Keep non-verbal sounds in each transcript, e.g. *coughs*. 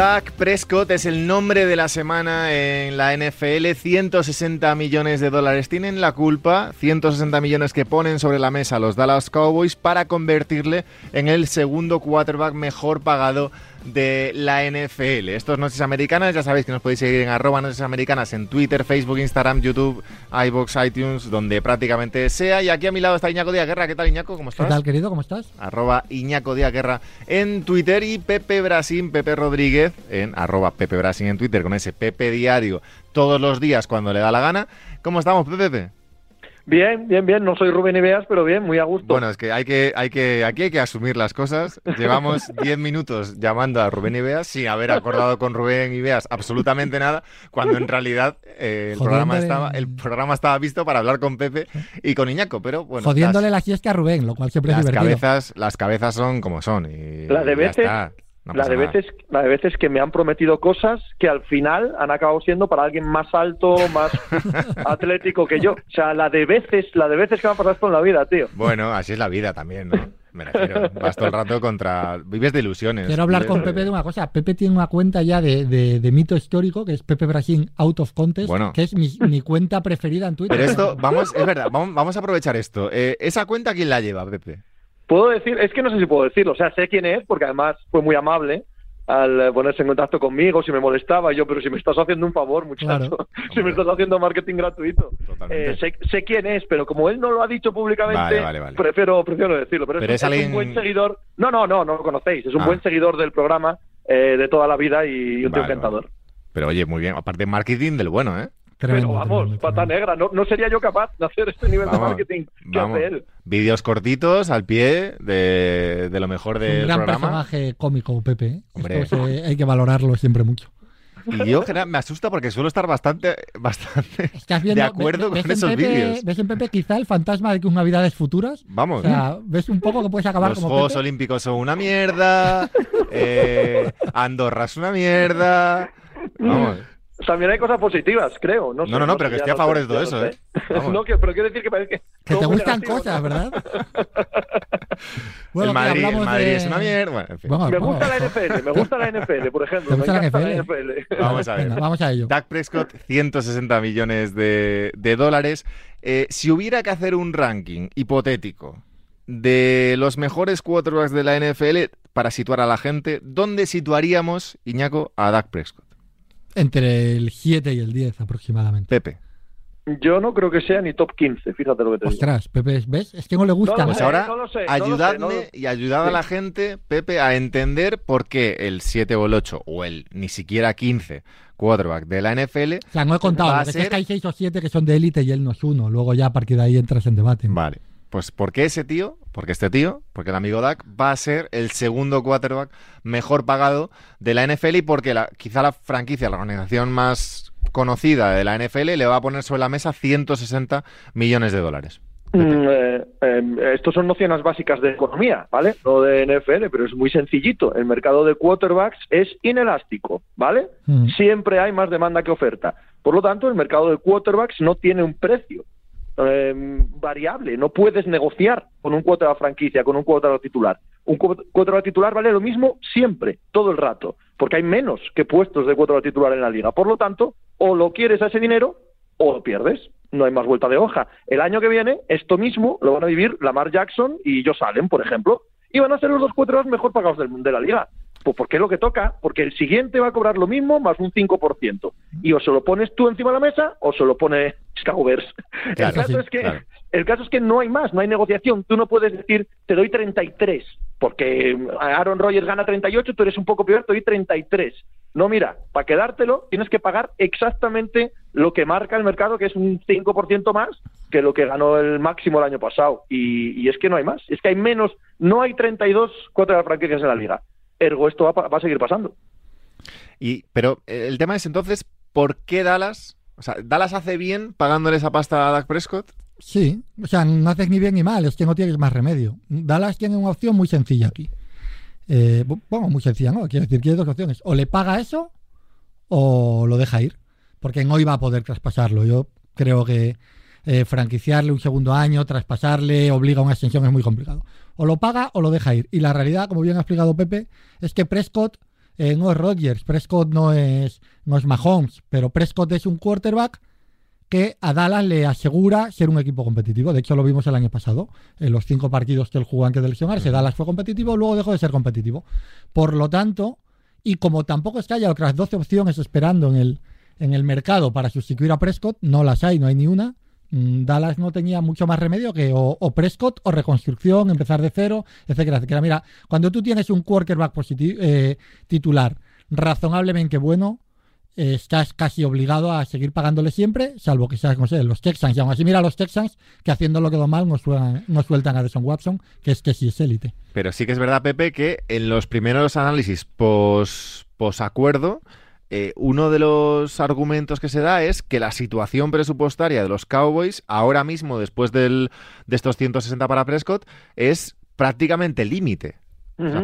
Dak Prescott es el nombre de la semana en la NFL. 160 millones de dólares tienen la culpa. 160 millones que ponen sobre la mesa los Dallas Cowboys para convertirle en el segundo quarterback mejor pagado de la NFL. Estos Noticias Americanas, ya sabéis que nos podéis seguir en arroba Noticias Americanas en Twitter, Facebook, Instagram, YouTube, iBox, iTunes, donde prácticamente sea. Y aquí a mi lado está Iñaco Díaz Guerra. ¿Qué tal, Iñaco? ¿Cómo estás? ¿Qué tal, querido? ¿Cómo estás? Arroba Iñaco Díaz Guerra en Twitter y Pepe Brasín, Pepe Rodríguez en arroba Pepe Brasín en Twitter con ese Pepe Diario todos los días cuando le da la gana. ¿Cómo estamos, Pepe? Bien, bien, bien. No soy Rubén Ibeas, pero bien, muy a gusto. Bueno, es que hay que, hay que, aquí hay que asumir las cosas. Llevamos *laughs* 10 minutos llamando a Rubén Ibeas sin haber acordado con Rubén Ibeas absolutamente nada, cuando en realidad eh, el, programa estaba, el programa estaba visto para hablar con Pepe y con Iñaco, pero bueno. Jodiéndole la siesta a Rubén, lo cual siempre las es divertido. Cabezas, las cabezas son como son. Y la de veces, no la, de veces, la de veces que me han prometido cosas que al final han acabado siendo para alguien más alto, más *laughs* atlético que yo. O sea, la de veces, la de veces que me han pasado esto en la vida, tío. Bueno, así es la vida también, ¿no? Me refiero, vas todo el rato contra... Vives de ilusiones. Quiero hablar con Pepe de una cosa. Pepe tiene una cuenta ya de, de, mito histórico, que es Pepe Brasil Out of Contest, que es mi, mi, cuenta preferida en Twitter. Pero esto, vamos, es verdad, vamos, vamos a aprovechar esto. Eh, ¿Esa cuenta quién la lleva, Pepe? Puedo decir, es que no sé si puedo decirlo, o sea, sé quién es, porque además fue muy amable al eh, ponerse en contacto conmigo, si me molestaba yo, pero si me estás haciendo un favor, muchacho, *laughs* si me estás haciendo marketing gratuito. Eh, sé, quién es, pero como él no lo ha dicho públicamente, prefiero, prefiero decirlo. Pero, es, un buen seguidor. No, no, no, no lo conocéis. Es un ah. buen seguidor del programa eh, de toda la vida y un tío encantador. Pero oye, muy bien. Aparte, marketing del bueno, ¿eh? Pero vamos, pata negra, no, no, sería yo capaz de hacer este nivel de marketing que hace él. Vídeos cortitos al pie de, de lo mejor del Un gran personaje cómico, Pepe. ¿eh? Esto hay que valorarlo siempre mucho. Y yo me asusta porque suelo estar bastante, bastante de acuerdo con esos vídeos. ¿Ves en Pepe quizá el fantasma de que una Navidades futuras? Vamos. O sea, ves un poco que puedes acabar Los como Juegos Olímpicos son una mierda. eh, Andorra es una mierda. Vamos. También hay cosas positivas, creo. No, no, no, no, pero que estoy a favor de todo eso, ¿eh? *laughs* no, que, pero quiero decir que parece que. *laughs* Que te gustan cosas, ¿verdad? *laughs* bueno, el Madrid, el Madrid es una mierda. Bueno, en fin. me gusta la NFL, me gusta la NFL, por ejemplo. ¿Te gusta la NFL? Vamos a ver. vamos a ello. Dak Prescott, 160 millones de, de dólares. Eh, si hubiera que hacer un ranking hipotético de los mejores quarterbacks de la NFL para situar a la gente, ¿dónde situaríamos, Iñaco, a Dak Prescott? Entre el 7 y el 10 aproximadamente. Pepe. Yo no creo que sea ni top 15, fíjate lo que te Ostras, Pepe, ¿ves? Es que no le gusta. pues ahora, ayudadme y ayudad a la gente, Pepe, a entender por qué el 7 o el 8 o el ni siquiera 15 quarterback de la NFL. O sea, no he contado, es que hay 6 o 7 que son de élite y él no es uno. Luego ya a partir de ahí entras en debate. Vale. Pues porque ese tío, porque este tío, porque el amigo Dak va a ser el segundo quarterback mejor pagado de la NFL y porque la, quizá la franquicia, la organización más conocida de la NFL le va a poner sobre la mesa 160 millones de dólares. Mm, eh, eh, estos son nociones básicas de economía, ¿vale? No de NFL, pero es muy sencillito. El mercado de quarterbacks es inelástico, ¿vale? Mm. Siempre hay más demanda que oferta. Por lo tanto, el mercado de quarterbacks no tiene un precio. Em, variable. No puedes negociar con un cuota de franquicia, con un cuota de titular. Un cuota de titular vale lo mismo siempre, todo el rato, porque hay menos que puestos de cuota de titular en la liga. Por lo tanto, o lo quieres a ese dinero o lo pierdes. No hay más vuelta de hoja. El año que viene, esto mismo lo van a vivir Lamar Jackson y Josh Allen, por ejemplo, y van a ser los dos cuatro mejor pagados de la liga. Pues porque es lo que toca, porque el siguiente va a cobrar lo mismo más un 5%. Y o se lo pones tú encima de la mesa o se lo pone Scaubers. el, caso es que, el caso es que no hay más, no hay negociación. Tú no puedes decir, te doy 33, porque Aaron Rodgers gana 38, tú eres un poco peor, te doy 33. No, mira, para quedártelo tienes que pagar exactamente lo que marca el mercado, que es un 5% más que lo que ganó el máximo el año pasado. Y, y, es que no hay más. Es que hay menos, no hay 32 cuatro de franquicias en la liga ergo esto va, a seguir pasando. Y, pero eh, el tema es entonces, ¿por qué Dallas? O sea, ¿Dallas hace bien pagándole esa pasta a Dak Prescott? Sí, o sea, no haces ni bien ni mal, es que no tienes más remedio. Dallas tiene una opción muy sencilla aquí. Eh, bueno, muy sencilla, ¿no? Quiero decir, tiene dos opciones. O le paga eso o lo deja ir. Porque no iba a poder traspasarlo. Yo creo que eh, franquiciarle un segundo año, traspasarle, obliga a una extensión es muy complicado. O lo paga o lo deja ir. Y la realidad, como bien ha explicado Pepe, es que Prescott eh, no es Rodgers, Prescott no es, no es Mahomes, pero Prescott es un quarterback que a Dallas le asegura ser un equipo competitivo. De hecho, lo vimos el año pasado. En los cinco partidos que él jugó antes de lesionarse, Dallas fue competitivo, luego dejó de ser competitivo. Por lo tanto, y como tampoco es que haya otras 12 opciones esperando en el, en el mercado para sustituir a Prescott, no las hay, no hay ni una. Mm, Dallas no tenía mucho más remedio que o, Prescott o reconstrucción, empezar de cero, etcétera, etcétera. Mira, cuando tú tienes un quarterback positivo, eh, titular razonablemente bueno, estás casi obligado a seguir pagándole siempre, salvo que seas, no sé, los Texans. Y aún así, mira los Texans que haciendo lo que mal no, sueltan, no sueltan a Deson Watson, que es que sí es élite. Pero sí que es verdad, Pepe, que en los primeros análisis pos, acuerdo, eh, uno de los argumentos que se da es que la situación presupuestaria de los Cowboys, ahora mismo, después de estos 160 para Prescott, es prácticamente límite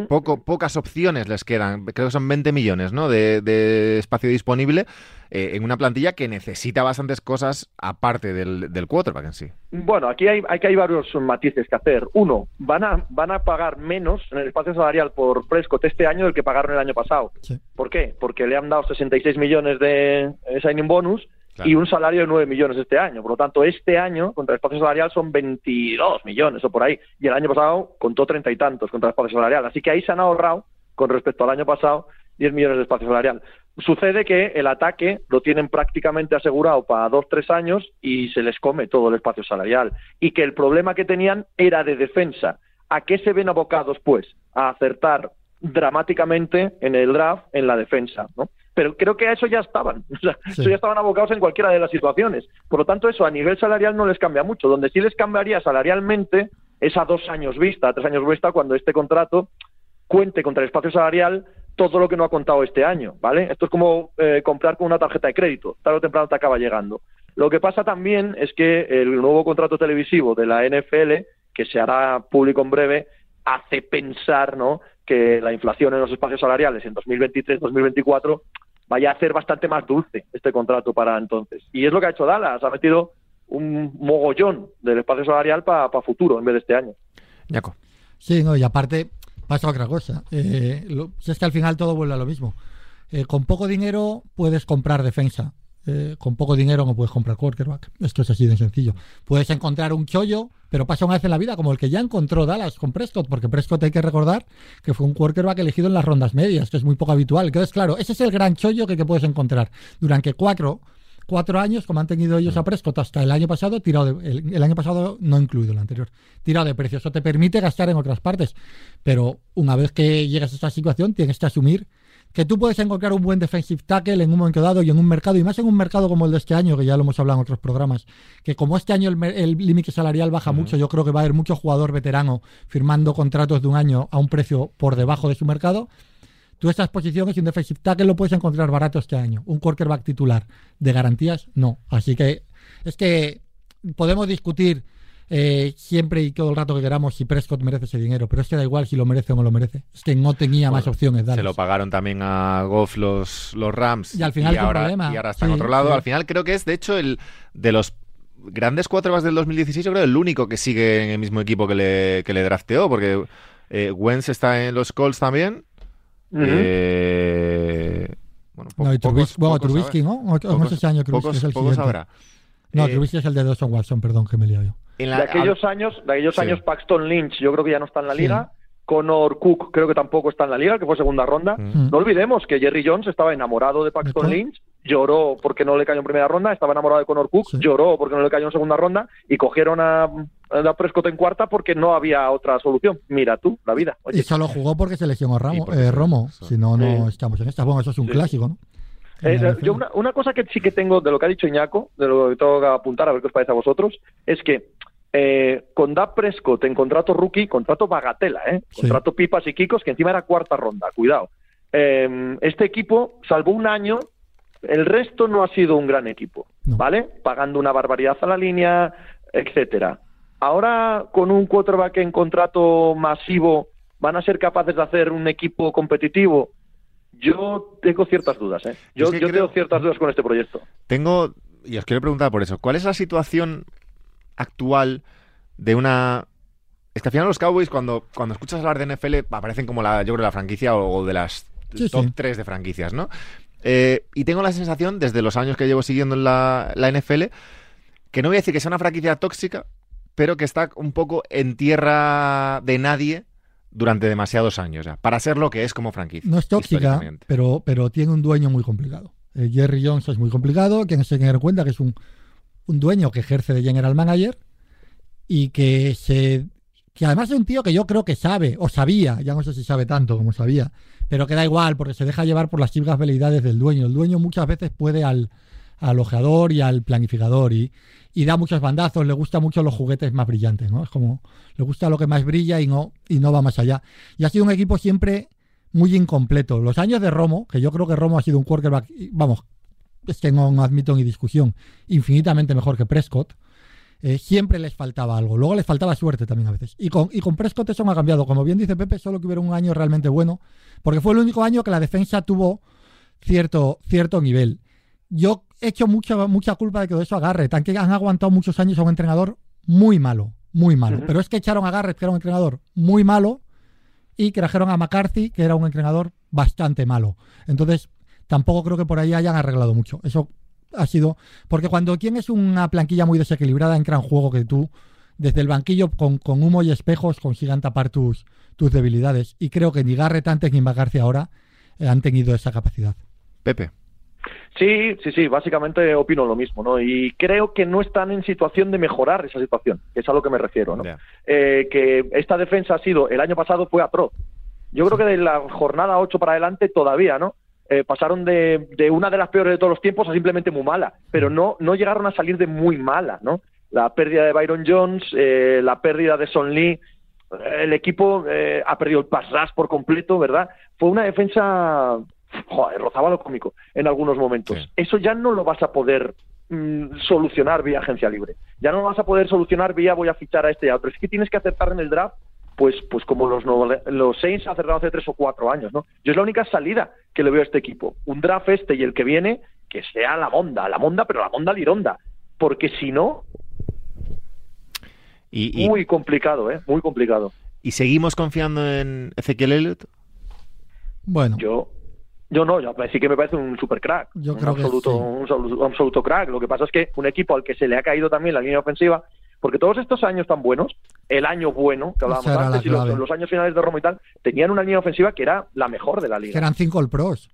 poco, pocas opciones les quedan. Creo que son 20 millones ¿no? de, espacio disponible eh, en una plantilla que necesita bastantes cosas aparte del, del quarterback en sí. Bueno, aquí hay, hay, que hay varios matices que hacer. Uno, van a, van a pagar menos en el espacio salarial por Prescott este año del que pagaron el año pasado. ¿Por qué? Porque le han dado 66 millones de signing bonus y un salario de 9 millones este año. Por lo tanto, este año, contra el espacio salarial, son 22 millones o por ahí. Y el año pasado contó treinta y tantos contra el espacio salarial. Así que ahí se han ahorrado, con respecto al año pasado, 10 millones de espacio salarial. Sucede que el ataque lo tienen prácticamente asegurado para dos, tres años y se les come todo el espacio salarial. Y que el problema que tenían era de defensa. ¿A qué se ven abocados, pues? A acertar dramáticamente en el draft en la defensa, ¿no? Pero creo que a eso ya estaban, *laughs* o sea, eso ya estaban abocados en cualquiera de las situaciones. Por lo tanto, eso a nivel salarial no les cambia mucho. Donde sí les cambiaría salarialmente es a dos años vista, a tres años vista, cuando este contrato cuente contra el espacio salarial todo lo que no ha contado este año, ¿vale? Esto es como eh, comprar con una tarjeta de crédito, tarde o temprano te acaba llegando. Lo que pasa también es que el nuevo contrato televisivo de la NFL, que se hará público en breve, hace pensar, ¿no?, que la inflación en los espacios salariales en 2023-2024 vaya a ser bastante más dulce este contrato para entonces. Y es lo que ha hecho Dallas, ha metido un mogollón del espacio salarial para futuro en vez de este año. Yaco. Sí, no, y aparte pasa otra cosa. Eh, si es que al final todo vuelve a lo mismo. Eh, con poco dinero puedes comprar defensa. Eh, con poco dinero no puedes comprar quarterback. Esto es así de sencillo. Puedes encontrar un chollo, pero pasa una vez en la vida, como el que ya encontró Dallas con Prescott, porque Prescott hay que recordar que fue un quarterback elegido en las rondas medias, que es muy poco habitual. Entonces, claro, ese es el gran chollo que, puedes encontrar. Durante cuatro, cuatro años, como han tenido ellos a Prescott hasta el año pasado, tirado el, el, año pasado no incluido el anterior, tirado de precio. Eso te permite gastar en otras partes. Pero una vez que llegas a esta situación, tienes que asumir que tú puedes encontrar un buen defensive tackle en un momento dado y en un mercado, y más en un mercado como el de este año, que ya lo hemos hablado en otros programas, que como este año el límite salarial baja mucho, yo creo que va a haber mucho jugador veterano firmando contratos de un año a un precio por debajo de su mercado. Tú estas posiciones y un defensive tackle lo puedes encontrar barato este año. Un quarterback titular de garantías, no. Así que es que podemos discutir eh, siempre y todo el rato que queramos si Prescott merece ese dinero, pero es que da igual si lo merece o no lo merece. Es que no tenía más opciones. Se lo pagaron también a Goff los, los Rams y al final ahora, y ahora está en otro lado. Al final creo que es, de hecho, el de los grandes quarterbacks del 2016, yo creo el único que sigue en el mismo equipo que le, que le drafteó, porque eh, Wentz está en los Colts también. eh, bueno, no, y Trubisky, bueno, Trubisky, ¿no? no sé si año Trubisky es el siguiente. No, eh, Trubisky es el de Dawson Watson, perdón, que me lío yo de aquellos años, de aquellos años Paxton Lynch, yo creo que ya no está en la liga. Connor Cook creo que tampoco está en la liga, que fue segunda ronda. Mm. No olvidemos que Jerry Jones estaba enamorado de Paxton Lynch, lloró porque no le cayó en primera ronda, estaba enamorado de Connor Cook, lloró porque no le cayó en segunda ronda y cogieron a, a Prescott en cuarta porque no había otra solución. Mira tú, la vida. Y solo jugó porque se lesionó Ramo, eh, Romo, si no, no estamos en esta. Bueno, eso es un clásico, ¿no? Eh, yo una, una, cosa que sí que tengo de lo que ha dicho Iñaco, de lo que tengo que apuntar, a ver qué os parece a vosotros, es que eh, con Dak Prescott en contrato rookie, contrato bagatela, ¿eh? contrato pipas y kikos, que encima era cuarta ronda, cuidado. Eh, este equipo, salvo un año, el resto no ha sido un gran equipo, ¿vale? Pagando una barbaridad a la línea, etcétera. Ahora, con un quarterback en contrato masivo, ¿van a ser capaces de hacer un equipo competitivo? Yo tengo ciertas dudas, ¿eh? Yo, yo tengo ciertas dudas con este proyecto. Tengo, y os quiero preguntar por eso, ¿cuál es la situación actual de una... Es que al final los Cowboys, cuando, cuando escuchas hablar de NFL, aparecen como la, yo creo, la franquicia o, de las top 3 de franquicias, ¿no? Eh, y tengo la sensación, desde los años que llevo siguiendo en la, la NFL, que no voy a decir que sea una franquicia tóxica, pero que está un poco en tierra de nadie durante demasiados años ya, para ser lo que es como franquicia. No es tóxica, pero, pero tiene un dueño muy complicado. Eh, Jerry Jones es muy complicado, quien se tiene en cuenta que es un, un, dueño que ejerce de general manager y que se que además es un tío que yo creo que sabe, o sabía, ya no sé si sabe tanto como sabía, pero que da igual porque se deja llevar por las chivas habilidades del dueño. El dueño muchas veces puede al, al ojeador y al planificador y, y da muchos bandazos, le gusta mucho los juguetes más brillantes, ¿no? Es como, le gusta lo que más brilla y no, y no va más allá. Y ha sido un equipo siempre muy incompleto. Los años de Romo, que yo creo que Romo ha sido un quarterback, vamos, es que no, admito ni discusión, infinitamente mejor que Prescott, eh, siempre les faltaba algo. Luego les faltaba suerte también a veces. Y con, y con Prescott eso me ha cambiado. Como bien dice Pepe, solo que hubiera un año realmente bueno, porque fue el único año que la defensa tuvo cierto, cierto nivel. Yo he hecho mucha, mucha culpa de que eso a Garrett. Han, han aguantado muchos años a un entrenador muy malo, muy malo. Pero es que echaron a Garrett, que era un entrenador muy malo, y trajeron a McCarthy, que era un entrenador bastante malo. Entonces, tampoco creo que por ahí hayan arreglado mucho. Eso ha sido. Porque cuando tienes una planquilla muy desequilibrada, en gran juego que tú, desde el banquillo, con, humo y espejos, consigan tapar tus, tus debilidades. Y creo que ni Garrett antes ni McCarthy ahora eh, han tenido esa capacidad. Pepe. Sí, sí, sí, básicamente opino lo mismo, ¿no? Y creo que no están en situación de mejorar esa situación, que es a lo que me refiero, ¿no? Eh, que esta defensa ha sido, el año pasado fue atroz. Yo creo que de la jornada 8 para adelante todavía, ¿no? Eh, pasaron de, de, una de las peores de todos los tiempos a simplemente muy mala, pero no, no llegaron a salir de muy mala, ¿no? La pérdida de Byron Jones, eh, la pérdida de Son Lee, el equipo ha perdido el pass rush por completo, ¿verdad? Fue una defensa joder, rozaba lo cómico en algunos momentos. Eso ya no lo vas a poder mm, solucionar vía agencia libre. Ya no lo vas a poder solucionar vía voy a fichar a este y a otro. Es que tienes que acertar en el draft, pues, pues como los, los Saints acertaron hace tres o cuatro años, ¿no? Yo es la única salida que le veo a este equipo. Un draft este y el que viene, que sea la monda, la monda, pero la monda lironda. Porque si no, y, muy complicado, ¿eh? Muy complicado. ¿Y seguimos confiando en Ezequiel Elliott? Bueno. Yo, yo no, yo sí que me parece un super crack. Yo un creo absoluto, que un, absoluto crack. Lo que pasa es que un equipo al que se le ha caído también la línea ofensiva, porque todos estos años tan buenos, el año bueno que hablábamos antes y los, años finales de Roma y tal, tenían una línea ofensiva que era la mejor de la liga. eran cinco All Pros.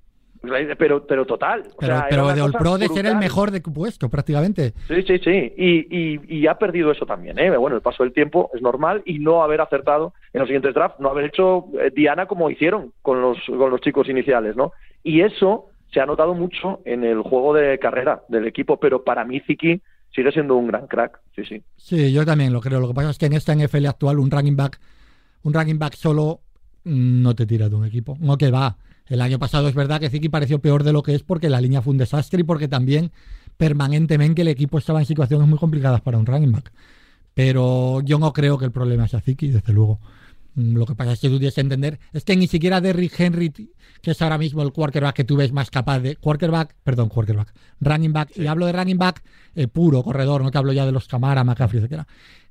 Pero, pero total. Pero, pero de All Pro de ser el mejor de puesto, prácticamente. Sí, sí, sí. Y, y, ha perdido eso también. ¿eh? Bueno, el paso del tiempo es normal y no haber acertado en los siguientes drafts, no haber hecho eh, Diana como hicieron con los, con los chicos iniciales, ¿no? Y eso se ha notado mucho en el juego de carrera del equipo, pero para mí Ziki sigue siendo un gran crack, sí, sí. Sí, yo también lo creo. Lo que pasa es que en esta NFL actual un running back, un running back solo mm, no te tira de un equipo. No que va. El año pasado es verdad que Ziki pareció peor de lo que es porque la línea fue un desastre y porque también permanentemente el equipo estaba en situaciones muy complicadas para un running back. Pero yo no creo que el problema sea Ziki, desde luego. Mm, lo que pasa es que tú tienes que entender, es que ni siquiera Derrick Henry, que es ahora mismo el quarterback que tú ves más capaz de. Quarterback, perdón, quarterback, running back, y hablo de running back eh, puro, corredor, no te hablo ya de los Camara, McCaffrey, etcétera,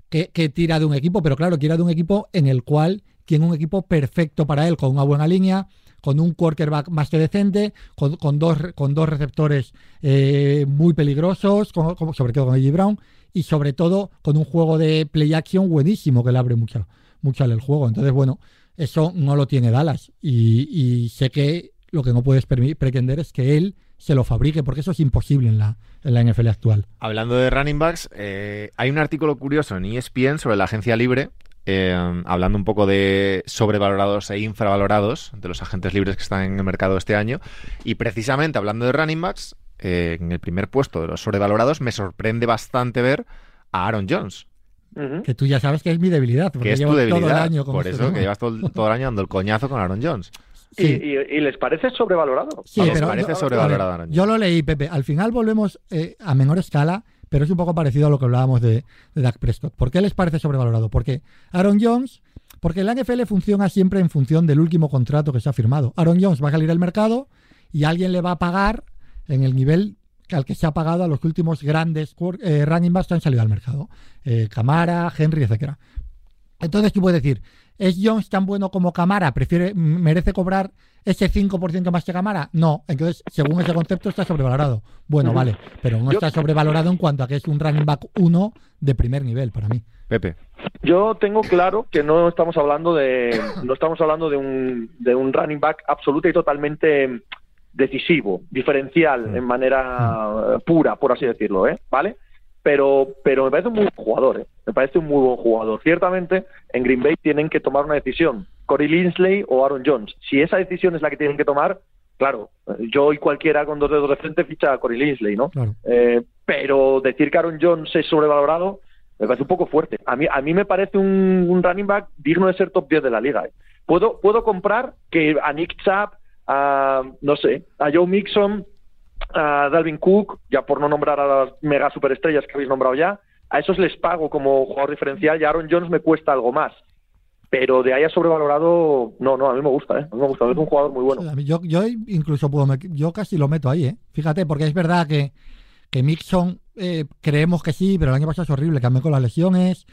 que, que, tira de un equipo, pero claro, tira de un equipo en el cual tiene un equipo perfecto para él, con una buena línea, con un quarterback más que decente, con, con dos, con dos receptores eh, muy peligrosos, sobre todo con AJ Brown, y sobre todo con un juego de play action buenísimo que le abre mucho mucho al juego. Entonces, bueno, eso no lo tiene Dallas. Y, sé que lo que no puedes pretender es que él se lo fabrique, porque eso es imposible en la, en la NFL actual. Hablando de running backs, eh, hay un artículo curioso en ESPN sobre la agencia libre, eh, hablando un poco de sobrevalorados e infravalorados de los agentes libres que están en el mercado este año. Y precisamente hablando de running backs, eh, en el primer puesto de los sobrevalorados, me sorprende bastante ver a Aaron Jones. Que tú ya sabes que es mi debilidad. Que es tu debilidad. por este eso que llevas todo, el año dando el coñazo con Aaron Jones. ¿Y, les parece sobrevalorado? Sí, les parece sobrevalorado Aaron Jones. Yo lo leí, Pepe. Al final volvemos eh, a menor escala, pero es un poco parecido a lo que hablábamos de, de Dak Prescott. ¿Por qué les parece sobrevalorado? Porque Aaron Jones, porque la NFL funciona siempre en función del último contrato que se ha firmado. Aaron Jones va a salir al mercado y alguien le va a pagar en el nivel al que se ha pagado a los últimos grandes eh, running backs que han salido al mercado. Eh, Camara, Henry, etcétera. Entonces, ¿qué puedes decir? ¿Es Jones tan bueno como Camara? ¿Prefiere, merece cobrar ese 5% más que Camara? No. Entonces, según ese concepto, está sobrevalorado. Bueno, vale, pero no está sobrevalorado en cuanto a que es un running back 1 de primer nivel para mí. Pepe. Yo tengo claro que no estamos hablando de no estamos hablando de un, de un running back absoluto y totalmente decisivo, diferencial mm. en manera pura, por así decirlo, ¿eh? ¿Vale? Pero, pero me parece un muy buen jugador, ¿eh? me parece un muy buen jugador. Ciertamente, en Green Bay tienen que tomar una decisión, Corey Linsley o Aaron Jones. Si esa decisión es la que tienen que tomar, claro, yo y cualquiera con dos dedos de frente ficha a Corey Linsley, ¿no? Eh, pero decir que Aaron Jones es sobrevalorado me parece un poco fuerte. A mí, a mí me parece un, running back digno de ser top 10 de la liga. ¿eh? Puedo, puedo comprar que a Nick Chubb, a, no sé, a Joe Mixon, a Dalvin Cook, ya por no nombrar a las mega superestrellas que habéis nombrado ya, a esos les pago como jugador diferencial y a Aaron Jones me cuesta algo más. Pero de ahí a sobrevalorado, no, no, a mí me gusta, ¿eh? A mí me gusta, es un jugador muy bueno. yo, yo incluso puedo, yo casi lo meto ahí, ¿eh? Fíjate, porque es verdad que, que Mixon eh, creemos que sí, pero el año pasado es horrible, cambió con las lesiones.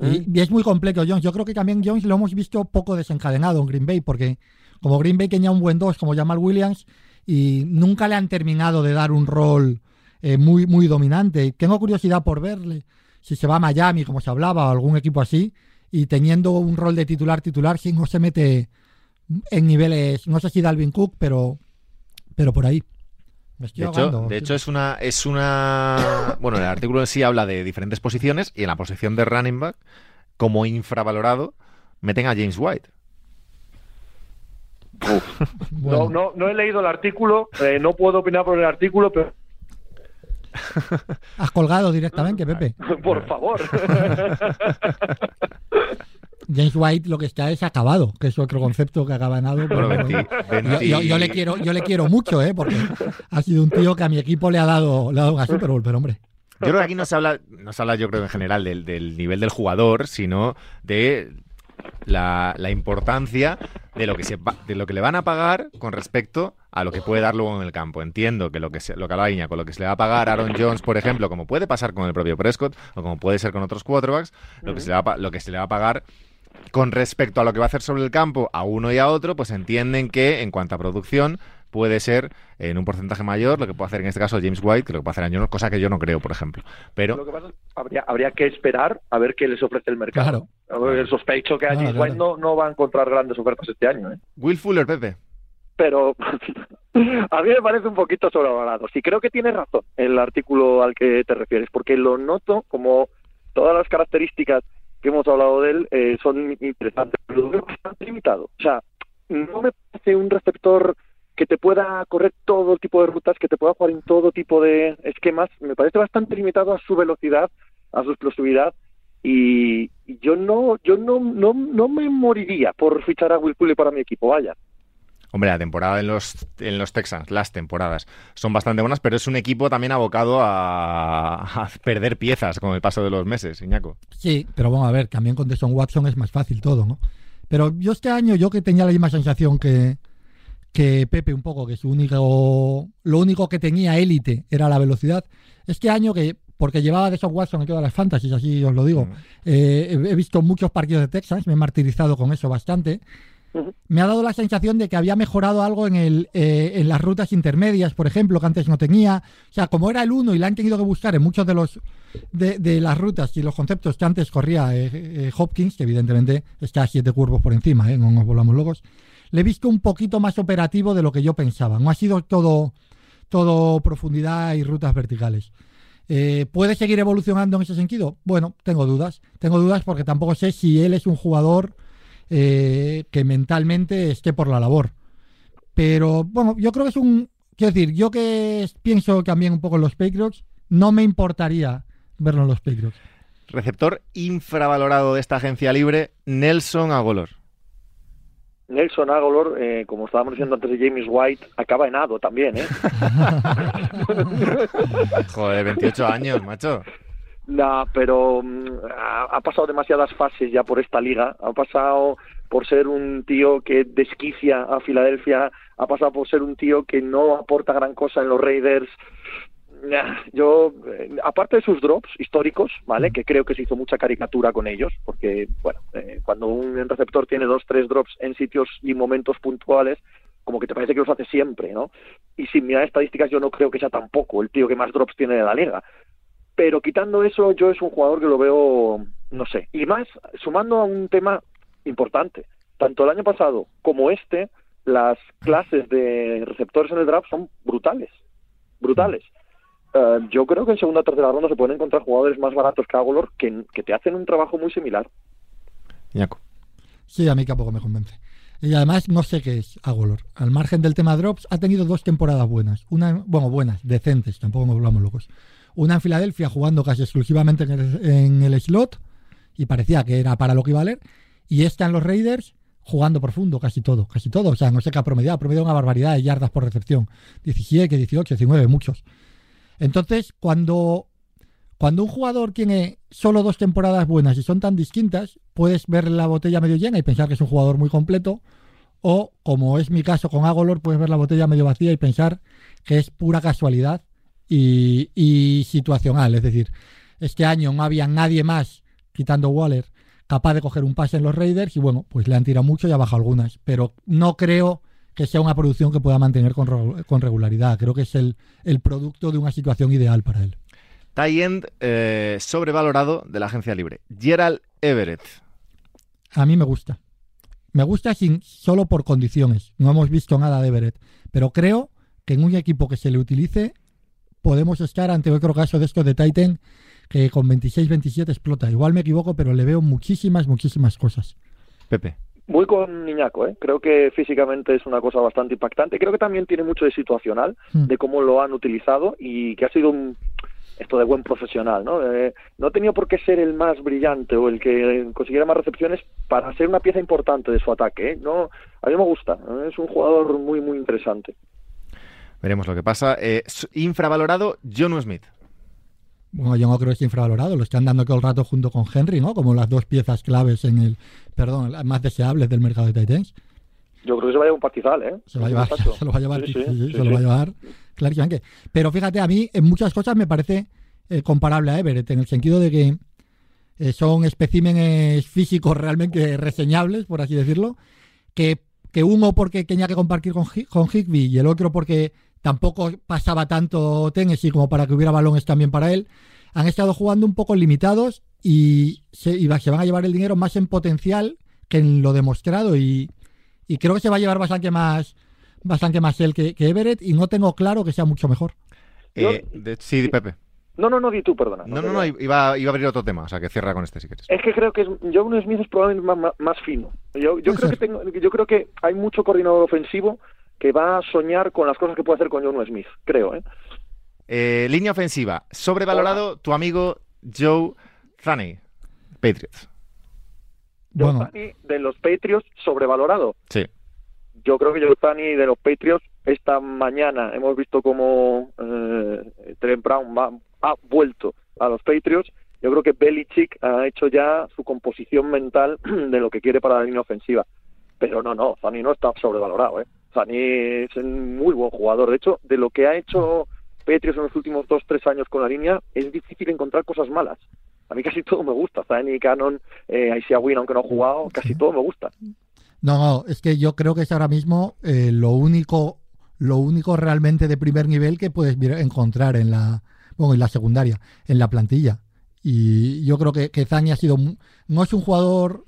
Y, mm. es muy complejo Jones. Yo creo que también Jones lo hemos visto poco desencadenado en Green Bay, porque como Green Bay tenía un buen dos como Jamal Williams y nunca le han terminado de dar un rol eh, muy, muy dominante. Tengo curiosidad por verle si se va a Miami, como se hablaba, o algún equipo así, y teniendo un rol de titular titular, si no se mete en niveles, no sé si Dalvin Cook, pero, pero por ahí. de, hecho, es una es una *coughs* bueno, el artículo en sí habla de diferentes posiciones y en la posición de running back como infravalorado meten a James White. *laughs* no, no, no he leído el artículo, eh, no puedo opinar por el artículo, pero *laughs* Has colgado directamente, Pepe. Por favor. *laughs* James White lo que está es acabado, que es otro concepto que acaba ganado. yo, le quiero, yo le quiero mucho, ¿eh? porque ha sido un tío que a mi equipo le ha dado, le ha dado un Super Bowl, pero hombre. Yo creo que aquí no se habla, no se habla yo creo en general del, del nivel del jugador, sino de la, importancia de lo, que se, de lo que le van a pagar con respecto a lo que puede dar luego en el campo. Entiendo que lo que, se, lo que Iña, con lo que se le va a pagar a Aaron Jones, por ejemplo, como puede pasar con el propio Prescott o como puede ser con otros quarterbacks, lo, que se le va, lo que se le va a pagar con respecto a lo que va a hacer sobre el campo a uno y a otro, pues entienden que en cuanto a producción puede ser en un porcentaje mayor lo que puede hacer en este caso James White que lo que puede hacer Jones, cosa que yo no creo, por ejemplo. Pero lo que pasa habría, habría que esperar a ver qué les ofrece el mercado. El sospecho que a James White no, no, va a encontrar grandes ofertas este año. ¿eh? Will Fuller, Pepe. Pero *laughs* a mí me parece un poquito sobrevalorado. Sí, creo que tiene razón el artículo al que te refieres, porque lo noto como todas las características que hemos hablado de él eh, son interesantes, pero lo veo bastante limitado. O sea, no me parece un receptor que te pueda correr todo tipo de rutas, que te pueda jugar en todo tipo de esquemas, me parece bastante limitado a su velocidad, a su explosividad y yo no yo no no, no me moriría por fichar a Will Pulley para mi equipo, vaya. Hombre, la temporada en los, en los Texans, las temporadas, son bastante buenas, pero es un equipo también abocado a, perder piezas con el paso de los meses, Iñaco. Sí, pero vamos a ver, también con Deshaun Watson es más fácil todo, ¿no? Pero yo este año, yo que tenía la misma sensación que, que Pepe un poco, que su único, lo único que tenía élite era la velocidad. Este año que, porque llevaba de esos Watson en todas las fantasies, así os lo digo, mm. eh, he visto muchos partidos de Texas, me he martirizado con eso bastante. Me ha dado la sensación de que había mejorado algo en, el, eh, en las rutas intermedias, por ejemplo, que antes no tenía. O sea, como era el uno y la han tenido que buscar en muchos de los de, de las rutas y los conceptos que antes corría eh, Hopkins, que evidentemente está a siete curvos por encima, no nos volvamos locos le he visto un poquito más operativo de lo que yo pensaba. No ha sido todo, todo profundidad y rutas verticales. Eh, ¿Puede seguir evolucionando en ese sentido? Bueno, tengo dudas. Tengo dudas porque tampoco sé si él es un jugador eh, que mentalmente esté por la labor. Pero bueno, yo creo que es un. Quiero decir, yo que pienso también un poco en los Patriots, no me importaría verlo en los Patriots. Receptor infravalorado de esta agencia libre, Nelson Agolor. Nelson Agolor, eh, como estábamos diciendo antes de James White, acaba en Ado también, ¿eh? *laughs* Joder, 28 años, macho. No, pero mm, ha, pasado demasiadas fases ya por esta liga. Ha pasado por ser un tío que desquicia a Filadelfia, ha pasado por ser un tío que no aporta gran cosa en los Raiders, yo, eh, aparte de sus drops históricos, ¿vale? Que creo que se hizo mucha caricatura con ellos, porque, bueno, eh, cuando un receptor tiene dos, tres drops en sitios y momentos puntuales, como que te parece que los hace siempre, ¿no? Y sin mirar estadísticas yo no creo que sea tampoco el tío que más drops tiene de la liga. Pero quitando eso, yo es un jugador que lo veo, no sé, y más sumando a un tema importante. Tanto el año pasado como este, las clases de receptores en el draft son brutales, brutales. Eh, yo creo que en segunda o tercera ronda se pueden encontrar jugadores más baratos que Agolor que, que te hacen un trabajo muy similar. Sí, a mí tampoco me convence. Y además no sé qué es Agolor. Al margen del tema drops, ha tenido dos temporadas buenas. Una, bueno, buenas, decentes, tampoco nos hablamos locos. Una en Filadelfia jugando casi exclusivamente en el, slot y parecía que era para lo que iba a valer. Y esta en los Raiders jugando profundo, casi todo, casi todo. O sea, no sé qué ha promediado, ha promediado una barbaridad de yardas por recepción. 17, 18, 19, muchos. Entonces, cuando cuando un jugador tiene solo dos temporadas buenas y son tan distintas, puedes ver la botella medio llena y pensar que es un jugador muy completo, o como es mi caso con Agolor, puedes ver la botella medio vacía y pensar que es pura casualidad y, situacional. Es decir, este año no había nadie más, quitando Waller, capaz de coger un pase en los Raiders y bueno, pues le han tirado mucho y ha bajado algunas, pero no creo que sea una producción que pueda mantener con, regularidad. Creo que es el producto de una situación ideal para él tie-end eh, sobrevalorado de la agencia libre. Gerald Everett. A mí me gusta. Me gusta sin, solo por condiciones. No hemos visto nada de Everett. Pero creo que en un equipo que se le utilice podemos estar ante otro caso de estos de Titan que con 26-27 explota. Igual me equivoco, pero le veo muchísimas, muchísimas cosas. Pepe. Voy con Niñaco, ¿eh? creo que físicamente es una cosa bastante impactante. Creo que también tiene mucho de situacional, hmm. de cómo lo han utilizado y que ha sido un, esto de buen profesional, ¿no? Eh, no ha tenido por qué ser el más brillante o el que consiguiera más recepciones para ser una pieza importante de su ataque. ¿eh? No, a mí me gusta, ¿eh? es un jugador muy, muy interesante. Veremos lo que pasa. infravalorado, John Smith. Bueno, yo no creo que esté infravalorado, lo están dando todo el rato junto con Henry, ¿no? Como las dos piezas claves en el, perdón, más deseables del mercado de Titans. Yo creo que se va a llevar un partizal, ¿eh? Se, va a llevar, *laughs* se lo va a llevar, se lo va a llevar clarísimamente. Pero fíjate, a mí en muchas cosas me parece eh, comparable a Everett, en el sentido de que eh, son especímenes físicos realmente reseñables, por así decirlo, que, que uno porque tenía que compartir con, con Higby y el otro porque tampoco pasaba tanto Tennessee como para que hubiera balones también para él, han estado jugando un poco limitados y se, y se van a llevar el dinero más en potencial que en lo demostrado y, y creo que se va a llevar bastante más bastante más él que, Everett y no tengo claro que sea mucho mejor. Eh, sí, Pepe. No, no, no, di tú, perdona. No, no, no, iba, a abrir otro tema, o sea, que cierra con este si quieres. Es que creo que John Smith es probablemente más, fino. Yo, yo creo que tengo, yo creo que hay mucho coordinador ofensivo que va a soñar con las cosas que puede hacer con John Smith, creo, ¿eh? eh línea ofensiva, sobrevalorado tu amigo Joe Fanny, Patriots. Joe bueno. de los Patriots, sobrevalorado. Sí yo creo que Giordani de los Patriots esta mañana hemos visto como eh, Trent Brown ha vuelto a los Patriots. Yo creo que Belichick ha hecho ya su composición mental *clears throat* de lo que quiere para la línea ofensiva. Pero no, no, Fanny no está sobrevalorado. ¿eh? Fanny es un muy buen jugador. De hecho, de lo que ha hecho Patriots en los últimos dos, tres años con la línea, es difícil encontrar cosas malas. A mí casi todo me gusta. Fanny, Cannon, eh, Isaiah Wynn, aunque no ha jugado, casi todo me gusta. No, es que yo creo que es ahora mismo eh, lo único lo único realmente de primer nivel que puedes encontrar en la bueno, en la secundaria, en la plantilla. Y yo creo que, que Zani ha sido no es un jugador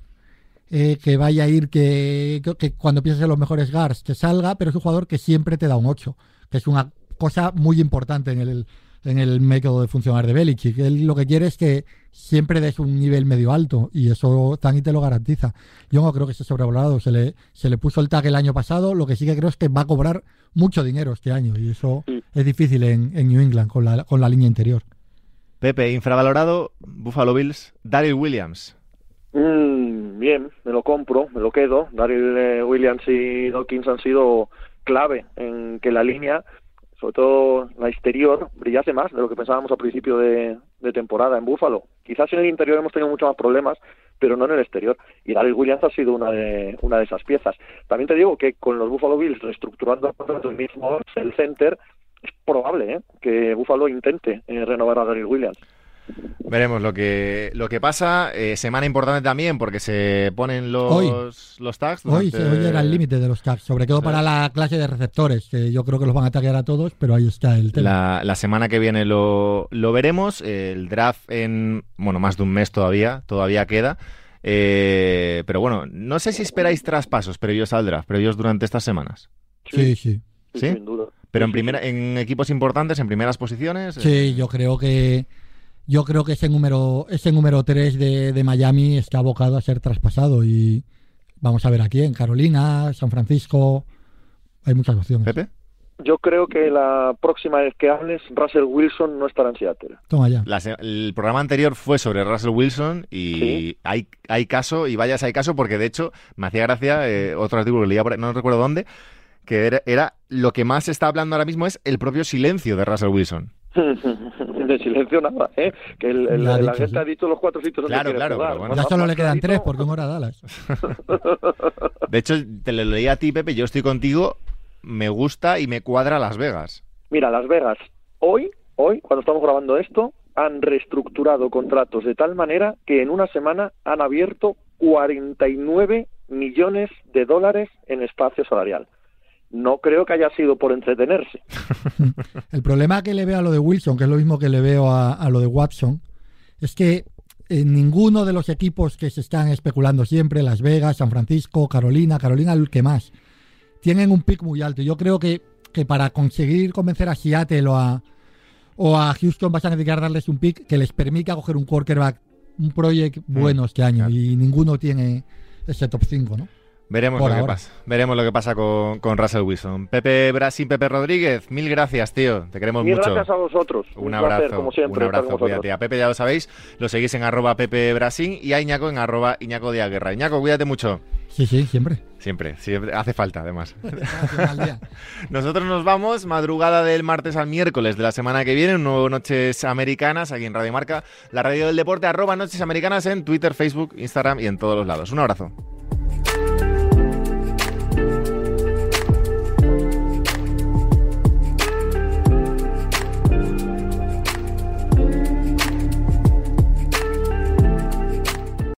eh, que vaya a ir que, que, cuando pienses en los mejores guards que salga, pero es un jugador que siempre te da un 8, que es una cosa muy importante en el, en el método de funcionar de Belichick. Él lo que quiere es que siempre des un nivel medio alto y eso Tani te lo garantiza. Yo no creo que esté sobrevalorado. Se le, se le puso el tag el año pasado. Lo que sí que creo es que va a cobrar mucho dinero este año y eso es difícil en, New England con la, con la línea interior. Pepe, infravalorado, Buffalo Bills, Daryl Williams. Mm, bien, me lo compro, me lo quedo. Daryl eh, Williams y Dawkins han sido clave en que la línea sobre todo la exterior, brillase más de lo que pensábamos al principio de, temporada en Búfalo. Quizás en el interior hemos tenido muchos más problemas, pero no en el exterior. Y Daryl Williams ha sido una de, una de esas piezas. También te digo que con los Buffalo Bills reestructurando el mismo el center, es probable ¿eh? que Buffalo intente eh, renovar a Daryl Williams. Veremos lo que, lo que pasa. Eh, semana importante también porque se ponen los, los tags. Hoy, hoy era el límite de los tags, sobre todo para la clase de receptores, que yo creo que los van a taguear a todos, pero ahí está el tema. La, semana que viene lo, lo, veremos. El draft en, bueno, más de un mes todavía, todavía queda. Eh, pero bueno, no sé si esperáis traspasos previos al draft, previos durante estas semanas. Sí, sí. ¿Sí? Sin duda. Pero en, primera, en equipos importantes, en primeras posiciones. Sí, eh, yo creo que yo creo que ese número, ese número 3 de, Miami está abocado a ser traspasado y vamos a ver aquí en Carolina, San Francisco, hay muchas opciones. Pepe. Yo creo que la próxima vez que hables, Russell Wilson no estará en Seattle. Toma ya. el programa anterior fue sobre Russell Wilson y hay, hay caso, y vayas hay caso, porque de hecho me hacía gracia eh, otro artículo que leía, por, no recuerdo dónde, que era, era, lo que más se está hablando ahora mismo es el propio silencio de Russell Wilson. *laughs* de silencio nada, ¿eh? Que el, la gente ha dicho los cuatro sitios Claro, claro, bueno. Ya solo le quedan tres porque un hora Dallas. *laughs* de hecho, te lo leí a ti, Pepe, yo estoy contigo, me gusta y me cuadra Las Vegas. Mira, Las Vegas, hoy, hoy, cuando estamos grabando esto, han reestructurado contratos de tal manera que en una semana han abierto 49 millones de dólares en espacio salarial no creo que haya sido por entretenerse. *laughs* el problema que le veo a lo de Wilson, que es lo mismo que le veo a, lo de Watson, es que en ninguno de los equipos que se están especulando siempre, Las Vegas, San Francisco, Carolina, Carolina el que más, tienen un pick muy alto. Yo creo que, que para conseguir convencer a Seattle o a, o a Houston vas a necesitar darles un pick que les permita coger un quarterback, un project mm, bueno este año. Y ninguno tiene ese top 5, ¿no? Veremos lo que pasa. Veremos lo que pasa con, con, Russell Wilson. Pepe Brasil, Pepe Rodríguez, mil gracias, tío. Te queremos mucho. gracias a vosotros. Un, abrazo. un abrazo, cuídate. A Pepe ya lo sabéis, lo seguís en arroba Pepe Brasil y a Iñaco en arroba Iñaco de Aguerra. Iñaco, cuídate mucho. Sí, sí, siempre. Siempre, siempre. Hace falta, además. *laughs* *laughs* Nosotros nos vamos, madrugada del martes al miércoles de la semana que viene, un nuevo Noches Americanas aquí en Radio Marca, la radio del deporte, arroba Noches Americanas en Twitter, Facebook, Instagram y en todos los lados. Un abrazo.